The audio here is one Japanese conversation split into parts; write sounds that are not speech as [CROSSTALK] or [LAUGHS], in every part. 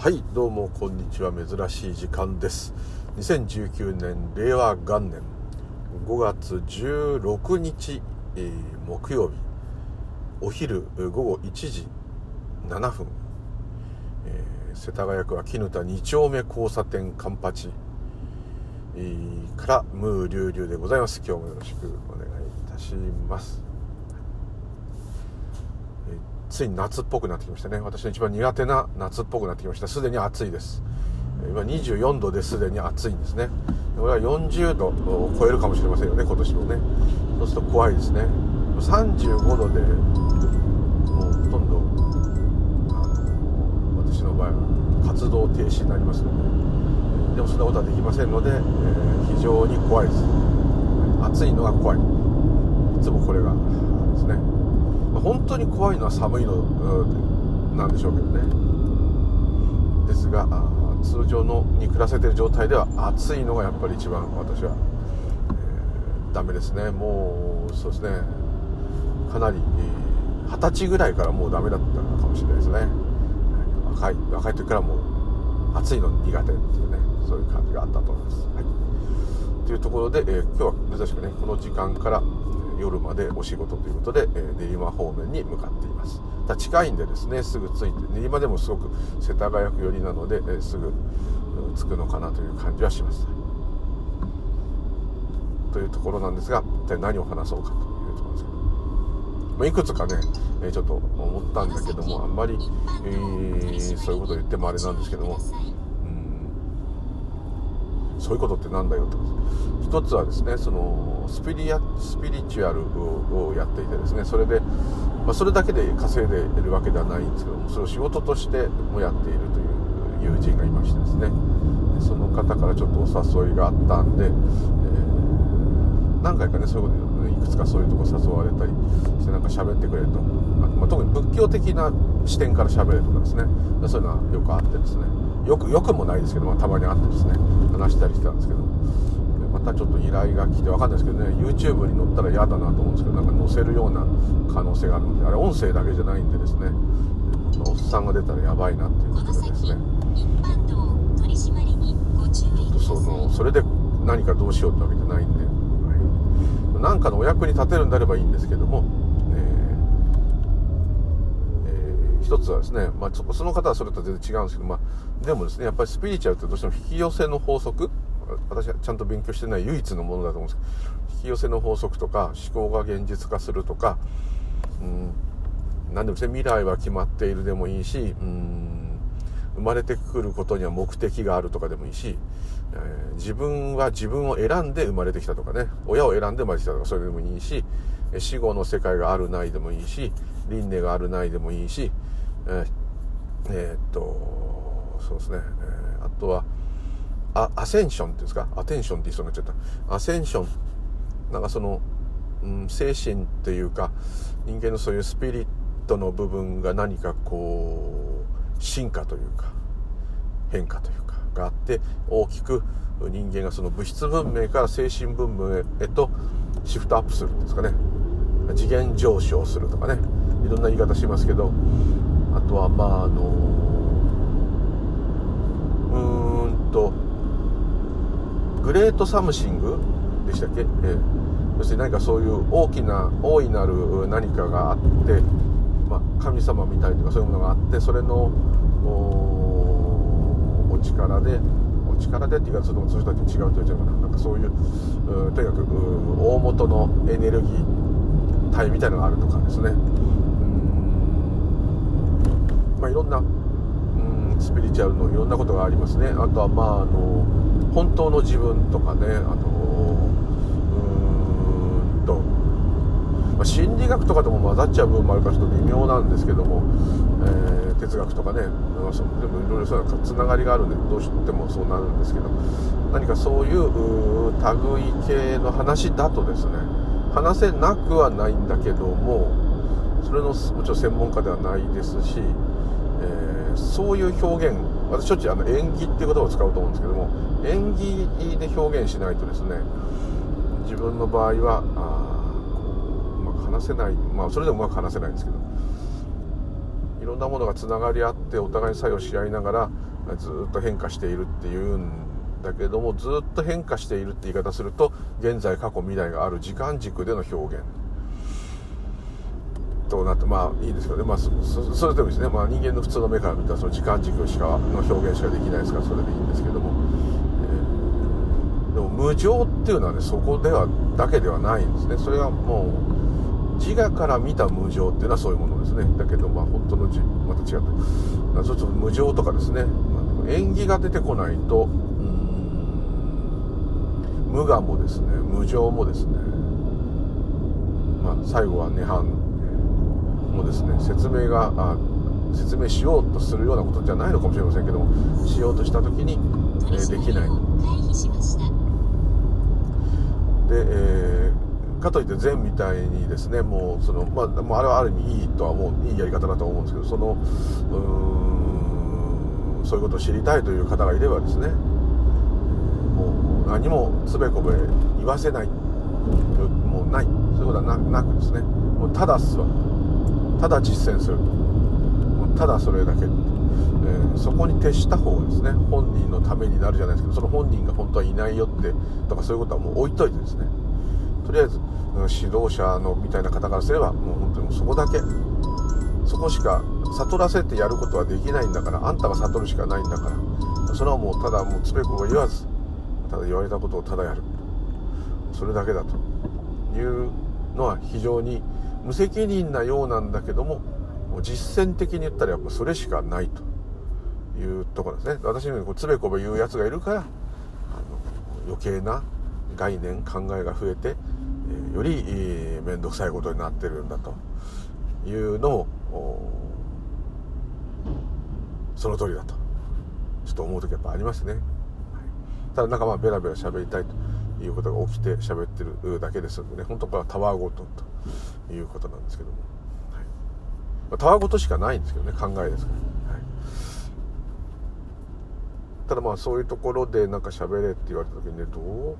はいどうもこんにちは。珍しい時間です。2019年令和元年5月16日、えー、木曜日。お昼午後1時7分、えー、世田谷区は絹田2丁目交差点カンパチ、えー、からムーリュウリュウでございます。今日もよろしくお願いいたします。ついに夏っぽくなってきましたね。私の一番苦手な夏っぽくなってきました。すでに暑いです。今24度ですでに暑いんですね。これは40度を超えるかもしれませんよね今年もね。そうすると怖いですね。35度でもうほとんど私の場合は活動停止になりますので。でもそんなことはできませんので、えー、非常に怖いです。暑いのが怖い。いつもこれが本当に怖いのは寒いの、なんでしょうけどね。ですが通常のに暮らせてる状態では暑いのがやっぱり一番私は、えー、ダメですね。もうそうですね。かなり二十、歳ぐらいからもうダメだったかもしれないですね、若い若い時からもう暑いの苦手っていうねそういう感じがあったと思います、はい、というところで、えー、今日は珍しくねこの時間から夜までお仕事ということで、え練馬方面に向かっています。だ近いんでですねすぐ着いて練馬でもすごく世田谷区寄りなので、えすぐ着くのかなという感じはします。というところなんですが一体何を話そうかというところですけど、まあ、いくつかね、えちょっと思ったんだけどもあんまり、えー、そういうことを言ってもあれなんですけどもそういうことってなんだよと。一つはですねそのスピリアスピリチュアルをやっていてですねそれで、まあ、それだけで稼いでいるわけではないんですけどもそれを仕事としてもやっているという友人がいましてですね。その方からちょっとお誘いがあったんで、えー、何回かねそういうことでいくつかそういうとこ誘われたりしてなんか喋ってくれと、まあ、特に仏教的な視点から喋れとかですね。そういうのはよくあってですね。よくよくもないですけど、まあ、たまにあってですね話したりしてたんですけど。またちょっと依頼が来て分かんないですけどね YouTube に載ったら嫌だなと思うんですけどなんか載せるような可能性があるのであれ音声だけじゃないんでですね。おっさんが出たらやばいなっていうことでですね。ちょっとそのそれで何かどうしようってわけじゃないんで、はい、なんかのお役に立てるんであればいいんですけども一つはですね、まあ、その方はそれと全然違うんですけど、まあ、でもですねやっぱりスピリチュアルってどうしても引き寄せの法則私はちゃんと勉強してない唯一のものだと思うんですけど引き寄せの法則とか思考が現実化するとか、うん、何でもですね未来は決まっているでもいいし、うん、生まれてくることには目的があるとかでもいいし、えー、自分は自分を選んで生まれてきたとかね親を選んで生まれてきたとかそれでもいいし死後の世界があるないでもいいし輪廻があるないでもいいしえー、えー、っとそうですね、えー、あとはアアセンションっていうんですか？アテンションって言いそうになっちゃった。アセンション。なんかその、うん、精神っていうか人間のそういうスピリットの部分が何かこう進化というか変化というかがあって大きく人間がその物質文明から精神文明へとシフトアップするんですかね。次元上昇するとかね。いろんな言い方しますけどあとはまああのうーんと great something でしたっけ、えー、要するに何かそういう大きな大いなる何かがあって、まあ、神様みたいとかそういうものがあってそれのお力でお力でって言い方するとそういう人たち違うと言っちゃうかななんかそういうとにかく大元のエネルギー体みたいのがあるとかですね。まあ、いろんな、うん、スピリチュアルのいろんなことがありますね。あとはまああの本当の自分とかね。あのうんと、まあ、心理学とかでも混ざっちゃう部分もあるからちょっと微妙なんですけども、えー、哲学とかね。でもいろいろそういうつながりがあるんで。どうしてもそうなるんですけど。何かそういう類系の話だとですね。話せなくはないんだけども。それのもちろん専門家ではないですし、そういう表現私しょっちゅうあの演技っていう言葉を使うと思うんですけども演技で表現しないとですね自分の場合はあうまく話せない。まあそれでもうまく話せないんですけどいろんなものがつながり合ってお互い作用し合いながらずっと変化しているっていうんだけどもずっと変化しているって言い方すると現在過去未来がある時間軸での表現。となってまあいいですけどね、まあ、そそれでもですね、まあ、人間の普通の目から見たらその時間軸しかの表現しかできないですからそれでいいんですけども、えー、でも無常っていうのはねそこではだけではないんですね。それはもう自我から見た無常っていうのはそういうものですね。だけどまあ本当のじまた違って。ちょっと無常とかですね、まあ、縁起が出てこないと無我もですね。無常もですね。まあ最後は涅槃もですね説明があ説明しようとするようなことじゃないのかもしれませんけどもしようとした時に、えー、できない。で、えー、かといって禅みたいにですねもうその、まあ、あれはある意味いいとは思ういいやり方だと思うんですけどそのうんそういうことを知りたいという方がいればですねもう何もつべこべ言わせない。もうない。そういうことはなくですね。もうただ座るただ実践するただそれだけ、えー、そこに徹した方がですね本人のためになるじゃないですけどその本人が本当はいないよってとかそういうことはもう置いといてですね。とりあえず指導者のみたいな方からすればもう本当にそこだけ。そこしか悟らせてやることはできないんだからあんたが悟るしかないんだから。それはもうただもうつべこべ言わずただ言われたことをただやる。それだけだというのは非常に無責任なようなんだけども実践的に言ったらやっぱそれしかないと。いうところですね。私のようにこうつべこべ言うやつがいるからあの余計な概念考えが増えて、より面倒くさいことになってるんだと。いうのもその通りだと。ちょっと思う時やっぱありますね、ただなんかまあベラベラ喋りたいということが起きて喋ってるだけですのでね。本当これはタワーごとと。いうことなんですけども、はい。まあ、タワーごとしかないんですけどね考えですから、はい、ただまあそういうところでなんか喋れって言われた時にねどう？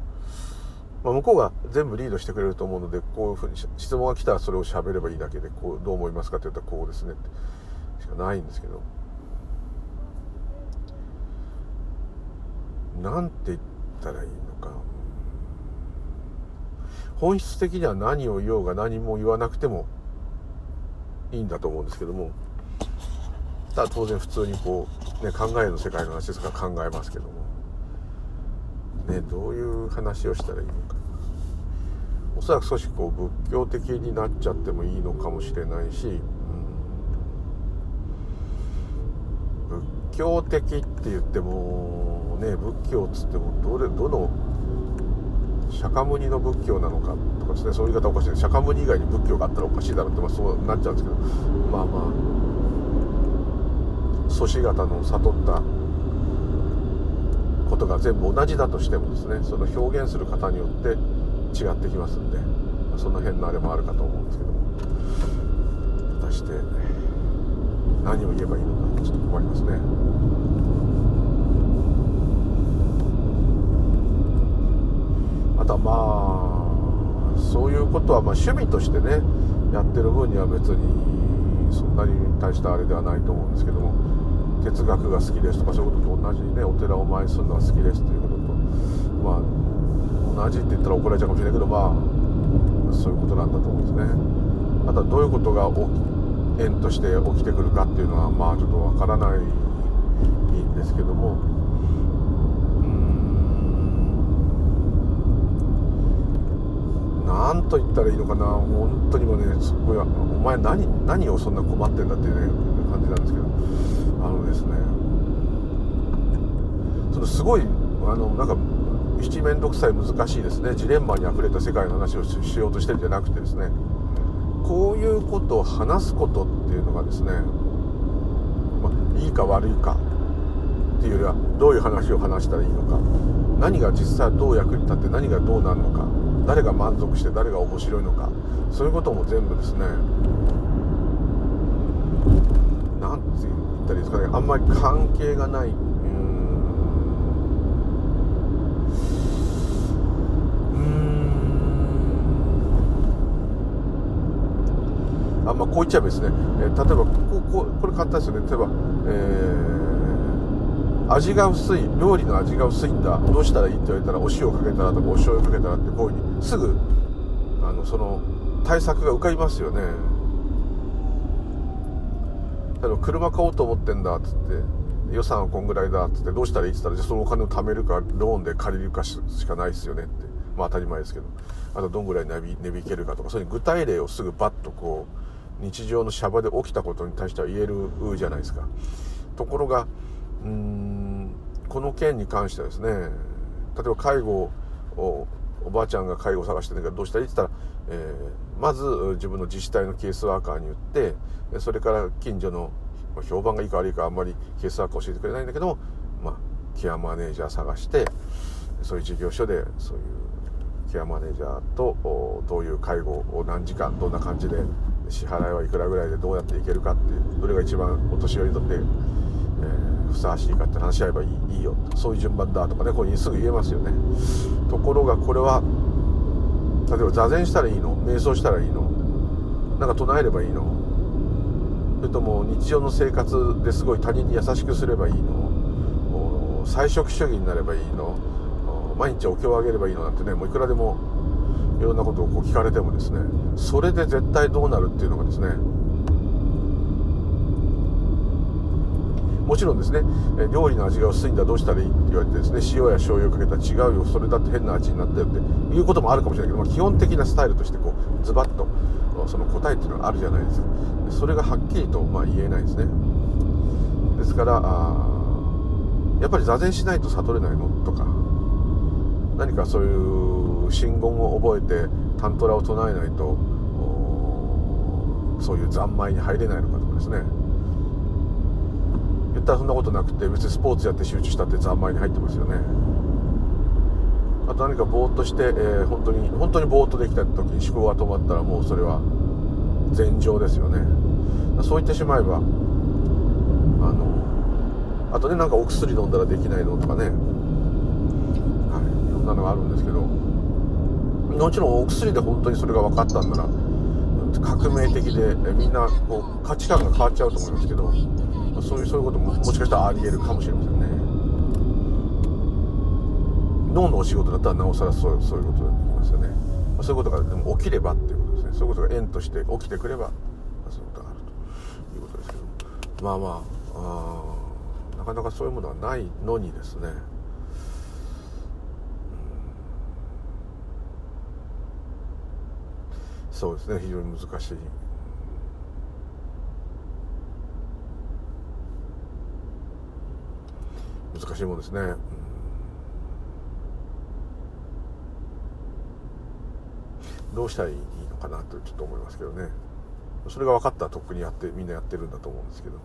まあ、向こうが全部リードしてくれると思うのでこういうふうに質問が来たらそれを喋ればいいだけでこうどう思いますかって言ったらこうですねってしかないんですけど。なんて言ったらいいのか。本質的には何を言おうが何も言わなくてもいいんだと思うんですけども。ただ当然普通にこう、ね、考えの世界の話ですから考えますけども。ねどういう話をしたらいいのか。おそらく少しこう仏教的になっちゃってもいいのかもしれないし、うん、仏教的って言ってもね仏教っつってもどれどの釈迦牟尼の仏教なのかとかですねそういう言い方おかしい釈迦牟尼以外に仏教があったらおかしいだろうって、まあ、そうなっちゃうんですけどまあまあ祖師方の悟ったことが全部同じだとしてもですねその表現する方によって違ってきますんでその辺のあれもあるかと思うんですけども果たして何を言えばいいのかちょっと困りますね。まあそういうことはま趣味としてねやってる分には別にそんなに大したあれではないと思うんですけども哲学が好きですとかそういうことと同じにねお寺を前にするのが好きですということとまあ同じって言ったら怒られちゃうかもしれないけどまあそういうことなんだと思うんですね。あとはどういうことが縁として起きてくるかっていうのはまあちょっとわからないんですけども何と言ったらいいのかな。本当にもねすごいお前何何をそんな困ってんだっていうね感じなんですけど。あのですね。そのすごいあのなんか七面倒くさい難しいですね。ジレンマにあふれた世界の話をしようとしてるんじゃなくてですね。こういうことを話すことっていうのがですね、まあ、いいか悪いか。っていうよりはどういう話を話したらいいのか。何が実際どう役に立って何がどうなるのか。誰が満足して誰が面白いのか。そういうことも全部ですね。何て言ったらいいですかね。あんまり関係がない。あん。ま、こう言っちゃえばですね、えー、例えばこここれ簡単ですよね。例えば、えー、味が薄い料理の味が薄いんだ。どうしたらいいって言われたらお塩かけたらとかお醤油かけたらってこういうふうにすぐあのその対策が浮かびますよね。例えば車買おうと思ってんだっつって予算はこんぐらいだっつってどうしたらいいっつったらじゃそのお金を貯めるかローンで借りるかしかないですよねって。まあ当たり前ですけど。あとどんぐらい値引けるかとかそういう具体例をすぐバッとこう日常のシャバで起きたことに対しては言えるじゃないですか。ところがうんこの件に関してはですね例えば介護をおばあちゃんが介護を探してるんだけどどうしたらいいって言ったら、えー、まず自分の自治体のケースワーカーに言ってそれから近所の評判がいいか悪いかあんまりケースワーカー教えてくれないんだけど、まあ、ケアマネージャー探してそういう事業所でそういうケアマネージャーとどういう介護を何時間どんな感じで支払いはいくらぐらいでどうやっていけるかっていうどれが一番お年寄りにとって、えー、ふさわしいかって話し合えばいいいいよ。そういう順番だとかねこれにすぐ言えますよね。ところがこれは例えば座禅したらいいの瞑想したらいいのなんか唱えればいいのそれとも日常の生活ですごい他人に優しくすればいいの菜食主義になればいいの毎日お経をあげればいいのなんてねもういくらでもいろんなことをこう聞かれてもですねそれで絶対どうなるっていうのがですねもちろんですね料理の味が薄いんだどうしたらいい？って言われてですね塩や醤油をかけたら違うよそれだって変な味になったよっていうこともあるかもしれないけど、まあ、基本的なスタイルとしてこうズバッとその答えっていうのがあるじゃないですか。それがはっきりとま言えないですね。ですからあやっぱり座禅しないと悟れないの？とか何かそういう信言を覚えてタントラを唱えないとそういう三昧に入れないのかとかですね。言ったらそんなことなくて別にスポーツやって集中したって三昧に入ってますよね。あと何かぼーっとして、えー、本当に本当にぼーっとできた時に思考が止まったらもうそれは禅情ですよね。そう言ってしまえばあのあとねなんかお薬飲んだらできないのとかね。はい、いろんなのがあるんですけどもちろんお薬で本当にそれが分かったんなら革命的でみんなこう価値観が変わっちゃうと思いますけどそういうそういうことももしかしたらありえるかもしれませんね。脳のお仕事だったらなおさらそうそういうことができますよね。そういうことがでも起きればっていうことですね。そういうことが縁として起きてくればそういうことがあるということですけど。まあまああなかなかそういうものはないのにですね。そうですね。非常に難しい難しいもんですね、うん、どうしたらいいのかなとちょっと思いますけどね。それが分かったらとっくにやってみんなやってるんだと思うんですけど。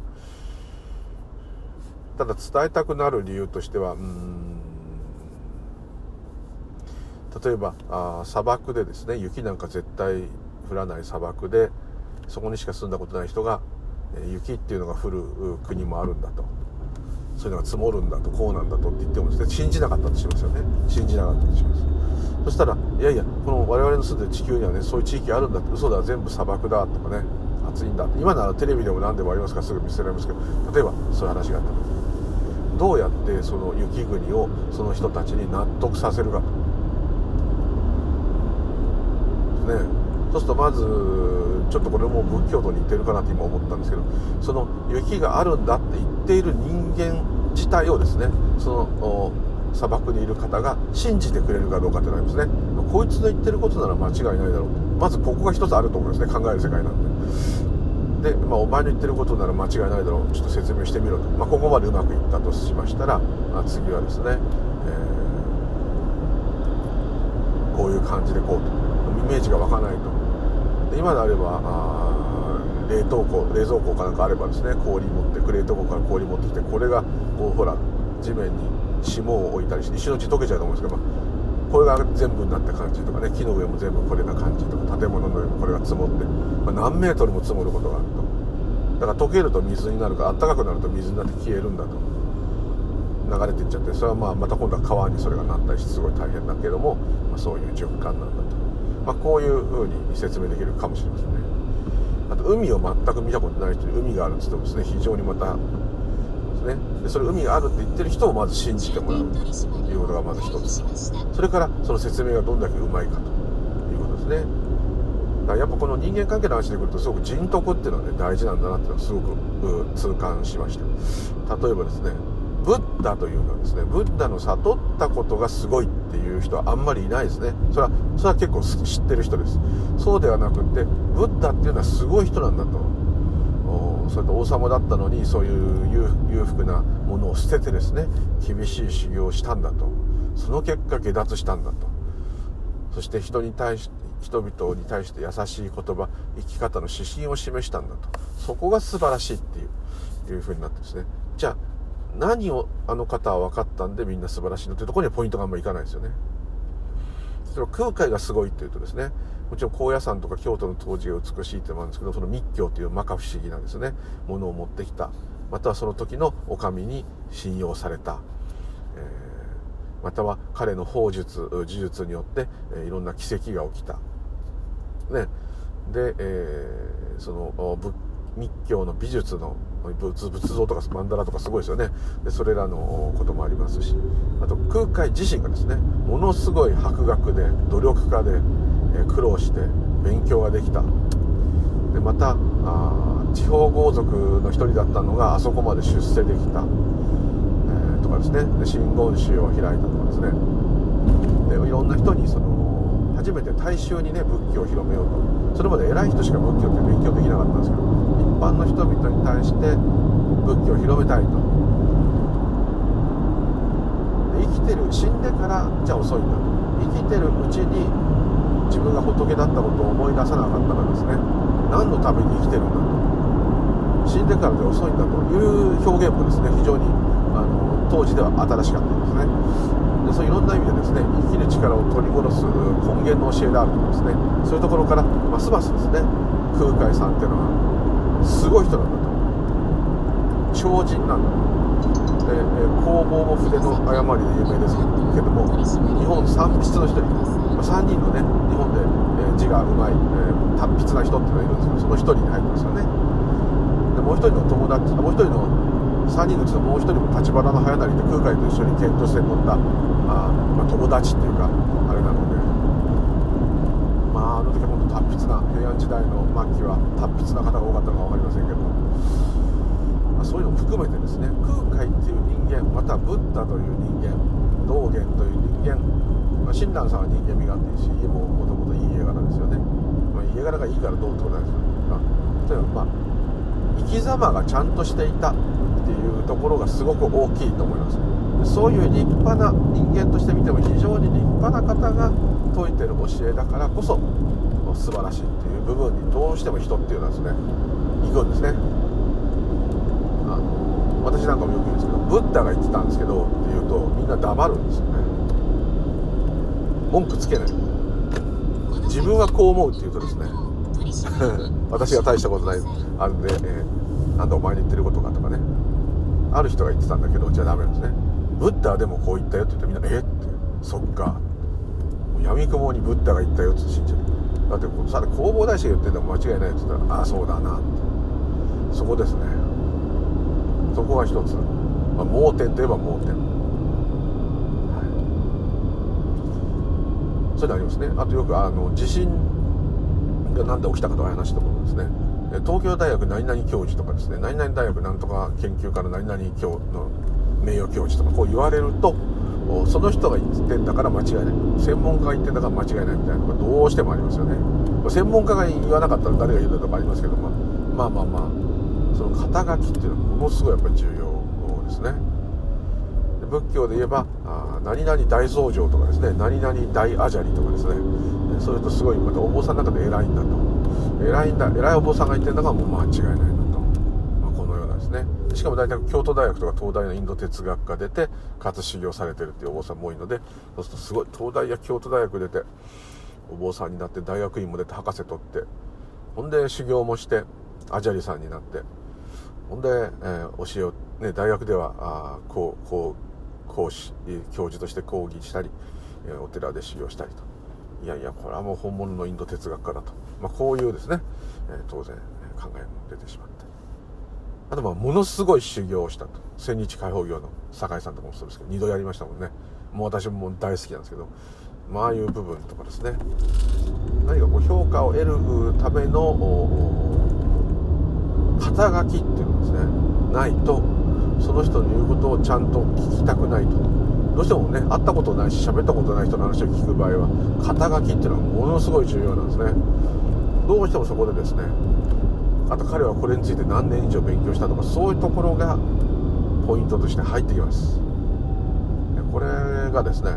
ただ伝えたくなる理由としてはうん。例えばあ砂漠でですね雪なんか絶対降らない砂漠でそこにしか住んだことない人が、雪っていうのが降る国もあるんだと。そういうのが積もるんだとこうなんだとって言ってもですね信じなかったとしますよね。信じなかったとします。そしたらいやいやこの我々の住んでる地球にはねそういう地域あるんだって嘘だ全部砂漠だとかね暑いんだって。今ならテレビでも何でもありますからすぐ見せられますけど例えばそういう話があった時。どうやってその雪国をその人たちに納得させるかと。ね。そうするとまずちょっとこれも仏教と似てるかなって今思ったんですけどその雪があるんだって言っている人間自体をですねその砂漠にいる方が信じてくれるかどうかってなりますね。こいつの言ってることなら間違いないだろう。まずここが一つあると思いますね。考える世界なんでで、まあ、お前の言ってることなら間違いないだろう。ちょっと説明してみろと、まあ、ここまでうまくいったとしましたら、まあ、次はですね、えー、こういう感じでこうと。イメージが湧かないと。今であればあ冷凍庫冷蔵庫かなんかあればですね氷持って冷凍庫から氷持ってきてこれがこうほら地面に霜を置いたりして石のうち溶けちゃうと思うんですけど、これが全部になった感じとかね木の上も全部これな感じとか建物の上もこれが積もって、まあ、何メートルも積もることがあるとだから溶けると水になるから暖かくなると水になって消えるんだと流れていっちゃってそれはまあまた今度は川にそれがなったりしてすごい大変だけども、まあ、そういう循環なんだと。まあ、こういうふうに説明できるかもしれませんね。あと海を全く見たことない人に海があるって言ってもですね非常にまたねでそれ海があるって言ってる人をまず信じてもらう。ということがまず一つ。それからその説明がどんだけうまいかということですね。だからやっぱこの人間関係の話でくるとすごく人徳っていうのはね大事なんだなっていうのはすごく痛感しました。例えばですねブッダというのはですねブッダの悟ったことがすごいっていう人はあんまりいないですね。それはそれは結構知ってる人です。そうではなくってブッダっていうのはすごい人なんだと。それと王様だったのにそういう裕福なものを捨ててですね厳しい修行をしたんだと。その結果下脱したんだと。そして人に対し人々に対して優しい言葉生き方の指針を示したんだと。そこが素晴らしいっていういうふうになってですね。じゃあ何をあの方は分かったんでみんな素晴らしいのというところにはポイントがあんまりいかないですよね。それは空海がすごいっていうとですねもちろん高野山とか京都の陶磁が美しいっていうのもあるんですけどその密教という摩訶不思議なですねものを持ってきたまたはその時の女将に信用された、えー、または彼の法術呪術によって、え、いろんな奇跡が起きた。ね、で、えー、その仏密教の美術の仏像とか曼荼羅とかすごいですよね。でそれらのこともありますし。あと空海自身がですねものすごい博学で努力家で、苦労して勉強ができた。でまたあ地方豪族の一人だったのがあそこまで出世できた、えー、とかですね。で真言宗を開いたとかですね。でいろんな人にその初めて大衆にね仏教を広めようと。それまで偉い人しか仏教って勉強できなかったんですけど般の人々に対して仏教を広めたいと。生きてる死んでからじゃ遅いんだと。生きてるうちに自分が仏だったことを思い出さなかったらですね。何のために生きてるんだと。死んでからで遅いんだと。いう表現もですね非常にあの当時では新しかったんですね。でそういろんな意味でですね生きる力を取り戻す根源の教えであるとかですね。そういうところからますますですね空海さんっていうのはすごい人なんだと超人なんだ。で、え工房も筆の誤りで有名ですけども日本三筆の人、ま、3人のね日本で、え字がうまい、え、達筆な人っていうのがいるんですけどその1人に入ってますよね。でもう1人の友達もう1人の3人のうちのもう1人も立花の早成で空海と一緒に検討して乗ったあ、まあ、友達っていうかあれなのでまああの時は本当達筆な平安時代の末期は達筆な方が多かったのか分かりませんけど、まあ、そういうのも含めてですね空海っていう人間またブッダという人間道元という人間、まあ、親鸞さんは人間味があっていいし家ももともといい家柄ですよね、まあ、家柄がいいからどうってことないですけど、まあ、例えばまあ生き様がちゃんとしていたっていうところがすごく大きいと思います。そういう立派な人間として見ても非常に立派な方が説いてる教えだからこそ素晴らしいっていう部分にどうしても人っていうのはですね行くんですね。あの私なんかもよく言うんですけどブッダが言ってたんですけどって言うとみんな黙るんですよね。文句つけない。自分はこう思うって言うとですね [LAUGHS] 私が大したことないあるんで、えー、なんだお前に言ってることかとかね。ある人が言ってたんだけどじゃあダメなんですね。ブッダでもこう言ったよって言ってみんなえって。そっか。闇雲にブッダが言ったよって信じる。だってさ広報大師が言ってるのは間違いないって言ったらああそうだなって。そこですね。そこが一つ、まあ、盲点といえば盲点、はい、それでありますね。あとよくあの地震が何で起きたかという話とかもですね。東京大学何々教授とかですね。何々大学なんとか研究家の何々教の名誉教授とかこう言われるとその人が言ってんだから間違いない。専門家が言ってんだから間違いないみたいなのがどうしてもありますよね。専門家が言わなかったら誰が言うんだとかありますけど、まあ、まあまあまあその肩書きっていうのはものすごいやっぱり重要ですね。仏教で言えばあ何々大僧正とかですね。何々大アジャリとかですね。それとすごいまたお坊さんの中で偉いんだと。偉いんだ偉いお坊さんが言ってるのがもう間違いないんだと、まあ、このようなですねしかも大体京都大学とか東大のインド哲学科出てかつ修行されてるっていうお坊さんも多いのでそうするとすごい東大や京都大学出てお坊さんになって大学院も出て博士取ってほんで修行もしてアジャリさんになってほんで、えー、教えを、ね、大学ではあこうこう講師教授として講義したり、えー、お寺で修行したりと。いやいやこれはもう本物のインド哲学家だと、まあ、こういうですね、えー、当然考えも出てしまってあとまあものすごい修行をしたと。千日開放業の酒井さんとかもそうですけど2度やりましたもんね。もう私も大好きなんですけど。まあああいう部分とかですね。何かこう評価を得るための肩書きっていうのですね。ないとその人の言うことをちゃんと聞きたくないと。どうしてもね会ったことないし喋ったことない人の話を聞く場合は肩書きっていうのはものすごい重要なんですね。どうしてもそこでですねあと彼はこれについて何年以上勉強したとかそういうところがポイントとして入ってきます。これがですね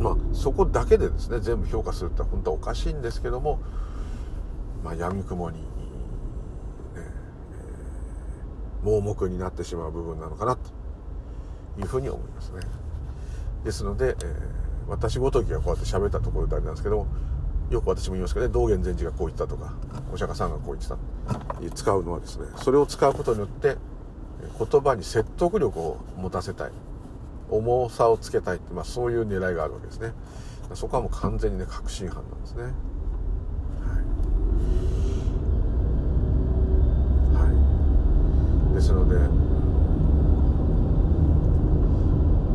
まあそこだけでですね全部評価するって本当はおかしいんですけどもまあ闇雲に、ねえー、盲目になってしまう部分なのかなというふうに思いますね。ですので、えー、私ごときがこうやって喋ったところであれなんですけどもよく私も言いますけどね道元禅師がこう言ったとかお釈迦さんがこう言ってた使うのはですねそれを使うことによって言葉に説得力を持たせたい。重さをつけたいって、まあ、そういう狙いがあるわけですね。そこはもう完全にね確信犯なんですね。はい、はい、ですので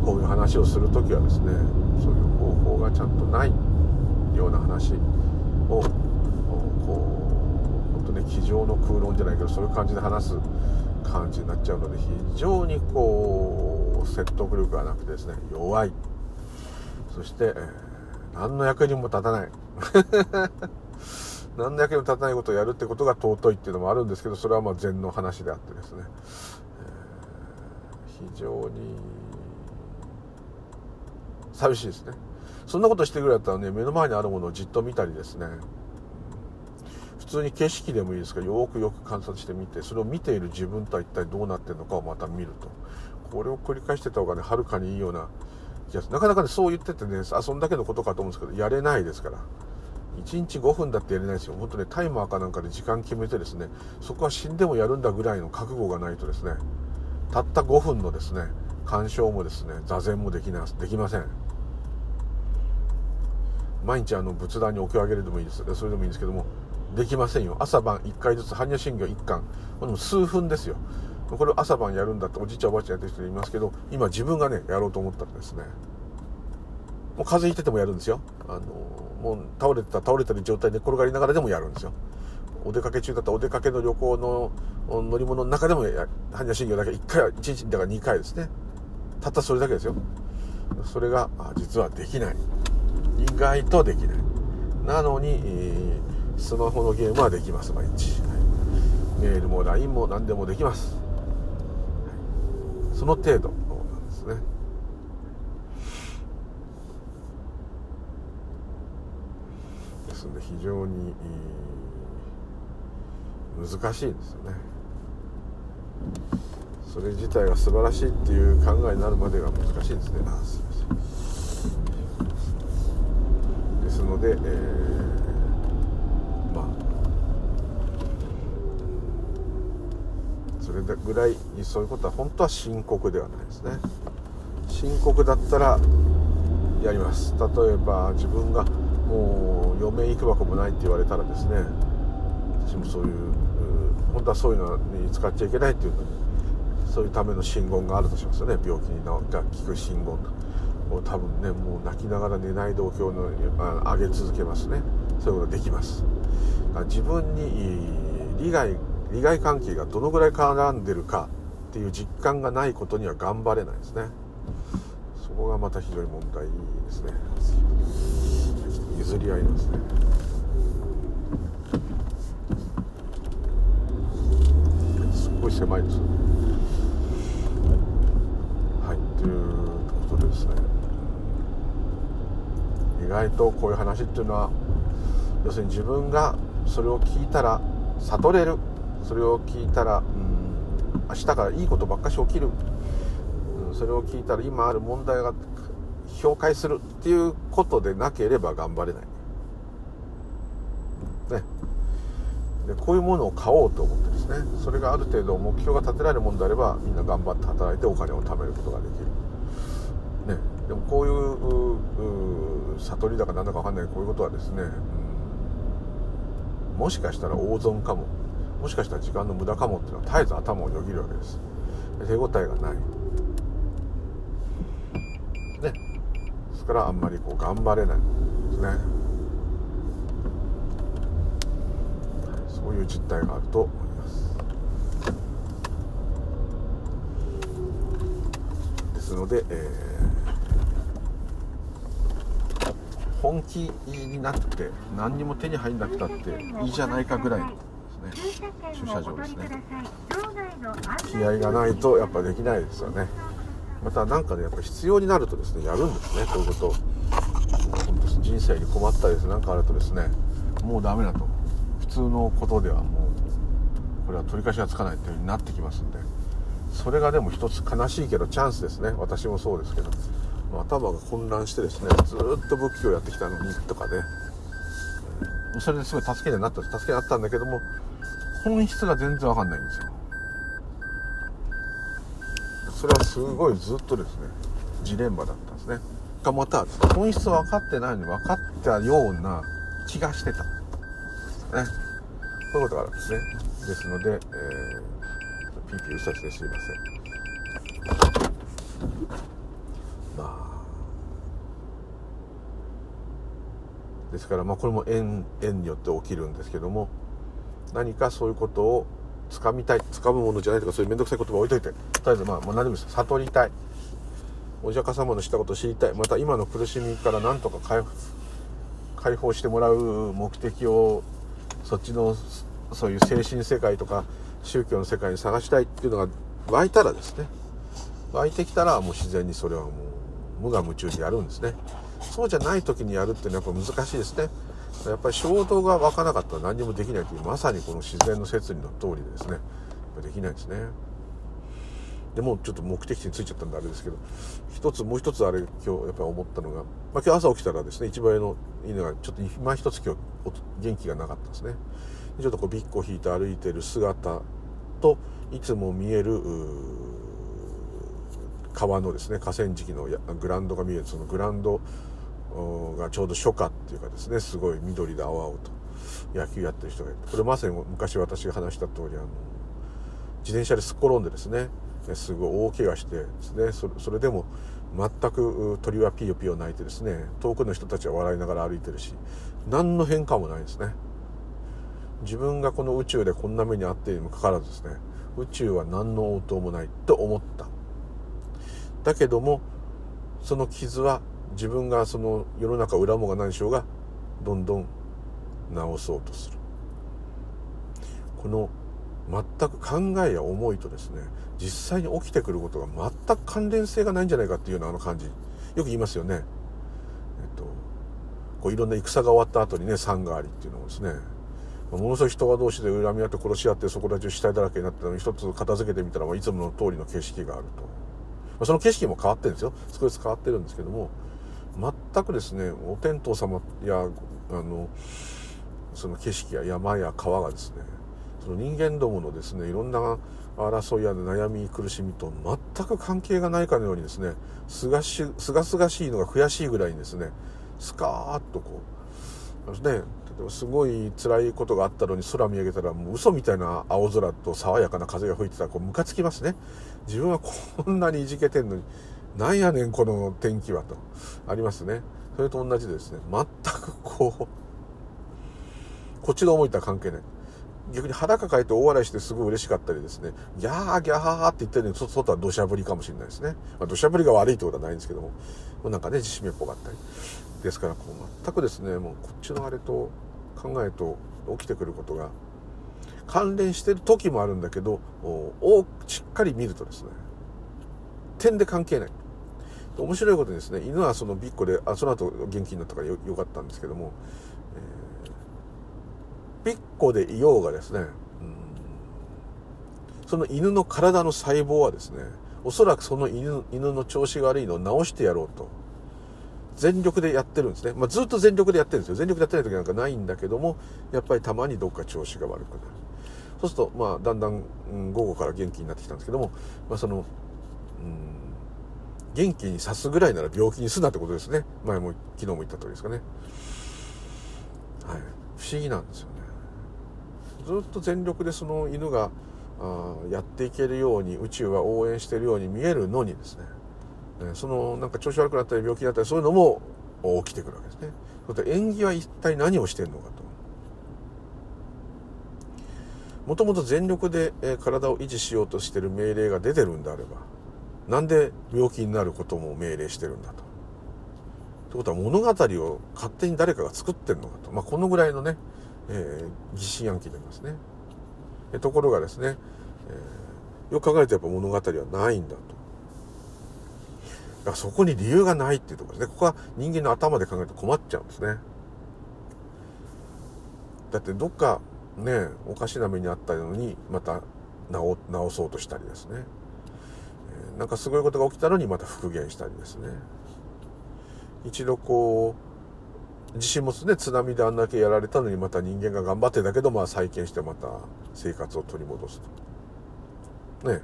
こういう話をする時はですねそういう方法がちゃんとない。ような話をこう本当ね机上の空論じゃないけどそういう感じで話す感じになっちゃうので非常にこう説得力がなくてですね弱い。そして、え、何の役にも立たない。[LAUGHS] 何の役にも立たないことをやるってことが尊いっていうのもあるんですけどそれはまあ禅の話であってですね、非常に寂しいですね。そんなことしてくれたらね目の前にあるものをじっと見たりですね。普通に景色でもいいですからよくよく観察してみてそれを見ている自分とは一体どうなってるのかをまた見ると。これを繰り返してた方がねはるかにいいような気がする。なかなかねそう言っててねあそんだけのことかと思うんですけどやれないですから。1日5分だってやれないですよ。本当ねタイマーかなんかで時間決めてですねそこは死んでもやるんだぐらいの覚悟がないとですねたった5分のですね鑑賞もですね座禅もできなできません。毎日あの仏壇にお経をあげるでもいいです。それでもいいんですけどもできませんよ。朝晩1回ずつ般若心経1巻。これも数分ですよ。これを朝晩やるんだっておじいちゃんおばあちゃんやってる人いますけど今自分がねやろうと思ったらですねもう風邪ひいててもやるんですよ。あのもう倒れてた倒れてる状態で転がりながらでもやるんですよ。お出かけ中だったらお出かけの旅行の乗り物の中でも般若心経だけ1回は1日だから2回ですね。たったそれだけですよ。それが実はできない。意外とできない。なのに、えー、スマホのゲームはできます毎日、はい、メールも LINE も何でもできます、その程度なんですね。ですので非常に、難しいんですよね。それ自体が素晴らしいっていう考えになるまでが難しいですね。あすいません。ので、えー、まあそれぐらいにそういうことは本当は深刻ではないですね。深刻だったらやります。例えば自分がもう余命いくばくもないって言われたらですね私もそういう本当はそういうのに使っちゃいけないっていうのにそういうための信言があるとしますよね。病気にが効く信言もう多分ねもう泣きながら寝ない動況の上げ続けますね。そういうことができます。自分に利害利害関係がどのぐらい絡んでるかっていう実感がないことには頑張れないですね。そこがまた非常に問題ですね。譲り合いなんですね。すっごい狭いです意外とこういう話っていうのは要するに自分がそれを聞いたら悟れる。それを聞いたらうん明日からいいことばっかし起きる、うん、それを聞いたら今ある問題が評価するっていうことでなければ頑張れない。ね。でこういうものを買おうと思ってですねそれがある程度目標が立てられるものであればみんな頑張って働いてお金を貯めることができる。ね。でもこういう悟りだかなんだか分かんないこういうことはですね、うん、もしかしたら大損かも。もしかしたら時間の無駄かもっていうのは絶えず頭をよぎるわけです。手応えがない。ね。ですからあんまりこう頑張れない。ですね。そういう実態があると思います。ですので、えー、本気になって何にも手に入んなくたっていいじゃないかぐらいのですね。駐車場ですね。気合がないとやっぱできないですよね。また何かねやっぱ必要になるとですねやるんですね。こういうこと本当人生に困ったりです何かあるとですねもうダメだと。普通のことではもうこれは取り返しがつかないという風になってきますんで。それがでも一つ悲しいけどチャンスですね。私もそうですけど。頭が混乱してですねずっと仏教をやってきたのにとかね。それですごい助けになった助けになったんだけども本質が全然わかんないんですよ。それはすごいずっとですねジレンマだったんですね。がまた本質分かってないのに分かったような気がしてた。ね。そういうことがあるんですね。ですので、えー、ピーピーうさしてすいません。まあ。ですからまあこれも縁縁によって起きるんですけども何かそういうことを掴みたい掴むものじゃないとかそういう面倒くさい言葉を置いといてとりあえずまあもう何でもいいです。悟りたい。お釈迦様のしたことを知りたい。また今の苦しみから何とか解解放してもらう目的をそっちのそういう精神世界とか宗教の世界に探したいっていうのが湧いたらですね。湧いてきたらもう自然にそれはもう無我夢中でやるんですね。そうじゃない時にやるっていうのはやっぱ難しいですね。やっぱり衝動が湧かなかったら何にもできないというまさにこの自然の摂理の通りでですね。できないですね。でもちょっと目的地に着いちゃったんであれですけど一つもう一つあれ今日やっぱり思ったのが、まあ、今日朝起きたらですね一番上の犬がちょっと今一つ今日元気がなかったですね。ちょっとこうビッコ引いて歩いてる姿といつも見える川のですね河川敷のグラウンドが見えるそのグラウンドがちょうど初夏っていうかですねすごい緑で青々と野球やってる人がいてこれまさに昔私が話した通りあの自転車ですっ転んでですねすごい大怪我してですねそれでも全く鳥はピヨピヨ鳴いてですね遠くの人たちは笑いながら歩いてるし何の変化もないですね。自分がこの宇宙でこんな目に遭っているにもかかわらずですね宇宙は何の応答もないと思った。だけどもその傷は自分がその世の中恨もが何しようがどんどん直そうとする。この全く考えや思いとですね実際に起きてくることが全く関連性がないんじゃないかっていうようなあの感じ。よく言いますよね。えっとこういろんな戦が終わった後にね山がありっていうのもですね。ものすごい人が同士で恨み合って殺し合ってそこら中死体だらけになったのに一つ片付けてみたら、いつもの通りの景色があると、その景色も変わってるんですよ。少しずつ変わってるんですけども全くですねお天道様やあのその景色や山や川がですねその人間どものですねいろんな争いや悩み苦しみと全く関係がないかのようにですねすがしすがすがしいのが悔しいぐらいにですねスカーッとこうねすごい辛いことがあったのに空見上げたらもう嘘みたいな青空と爽やかな風が吹いてたらこうムカつきますね。自分はこんなにいじけてんのになんやねんこの天気はと。ありますね。それと同じでですね全くこうこっちの思いとは関係ない。逆に腹抱えて大笑いしてすごい嬉しかったりですね。ギャーギャーって言ってるのに外は土砂降りかもしれないですね、まあ、土砂降りが悪いってことはないんですけども。なんかね地震っぽかったり。ですからこう全くですねもうこっちのあれと考えと起きてくることが関連してる時もあるんだけどをしっかり見るとですね点で関係ない。面白いことにですね犬はそのビッコであその後元気になったからよかったんですけども、えー、ビッコでいようがですね、うん、その犬の体の細胞はですねおそらくその犬犬の調子が悪いのを治してやろうと全力でやってるんですね、まあ、ずっと全力でやってるんですよ。全力でやってない時なんかないんだけどもやっぱりたまにどっか調子が悪くなる。そうするとまあだんだん、うん、午後から元気になってきたんですけども、まあ、そのうん元気にさすぐらいなら病気にすなってことですね。前も昨日も言った通りですかね。はい。不思議なんですよね。ずっと全力でその犬があやっていけるように宇宙が応援しているように見えるのにですね。そのなんか調子悪くなったり病気になったりそういうのも起きてくるわけですね。それ縁起は一体何をしてるのかと。もともと全力で体を維持しようとしてる命令が出てるんであればなんで病気になることも命令してるんだと。ということは物語を勝手に誰かが作ってるのかと。まあ、このぐらいのね、えー、疑心暗鬼になりますね。ところがですね、えー、よく考えるとやっぱ物語はないんだと。だからそこに理由がないっていうところですね。ここは人間の頭で考えると困っちゃうんですね。だってどっかね、おかしな目にあったのに、また直直そうとしたりですね。えー、なんかすごいことが起きたのにまた復元したりですね。一度こう、地震もね、津波であんだけやられたのにまた人間が頑張ってだけど、まあ再建してまた生活を取り戻すと。ね。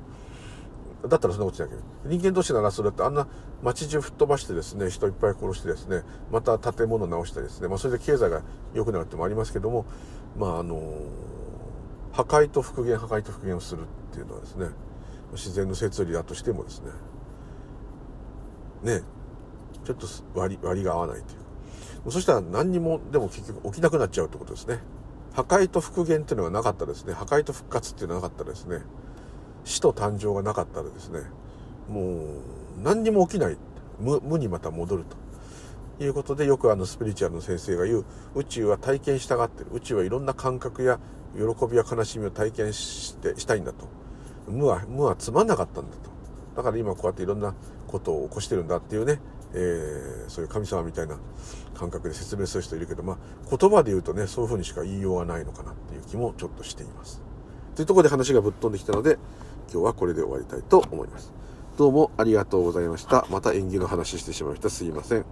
だったらそんなことしなきゃ人間同士ならそれってあんな街中吹っ飛ばしてですね、人いっぱい殺してですね、また建物直したりですね、まあそれで経済が良くなるってもありますけども、まああの、破壊と復元、破壊と復元をするっていうのはですね、自然の摂理だとしてもですね、ね、ちょっと割割が合わないというか、そしたら何にもでも結局起きなくなっちゃうってことですね。破壊と復元っていうのがなかったですね、破壊と復活っていうのがなかったですね、死と誕生がなかったらですね、もう何にも起きない。無無にまた戻ると。いうことで、よくあのスピリチュアルの先生が言う、宇宙は体験したがってる。宇宙はいろんな感覚や喜びや悲しみを体験してしたいんだと。無は、無はつまんなかったんだと。だから今こうやっていろんなことを起こしてるんだっていうね、えー、そういう神様みたいな感覚で説明する人いるけど、まあ、言葉で言うとね、そういうふうにしか言いようがないのかなっていう気もちょっとしています。というところで話がぶっ飛んできたので、今日はこれで終わりたいと思います。どうもありがとうございました。また縁起の話してしまいました。すいません。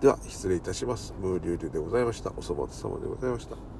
では、失礼いたします。ムーリュウリュウでございました。お粗末様でございました。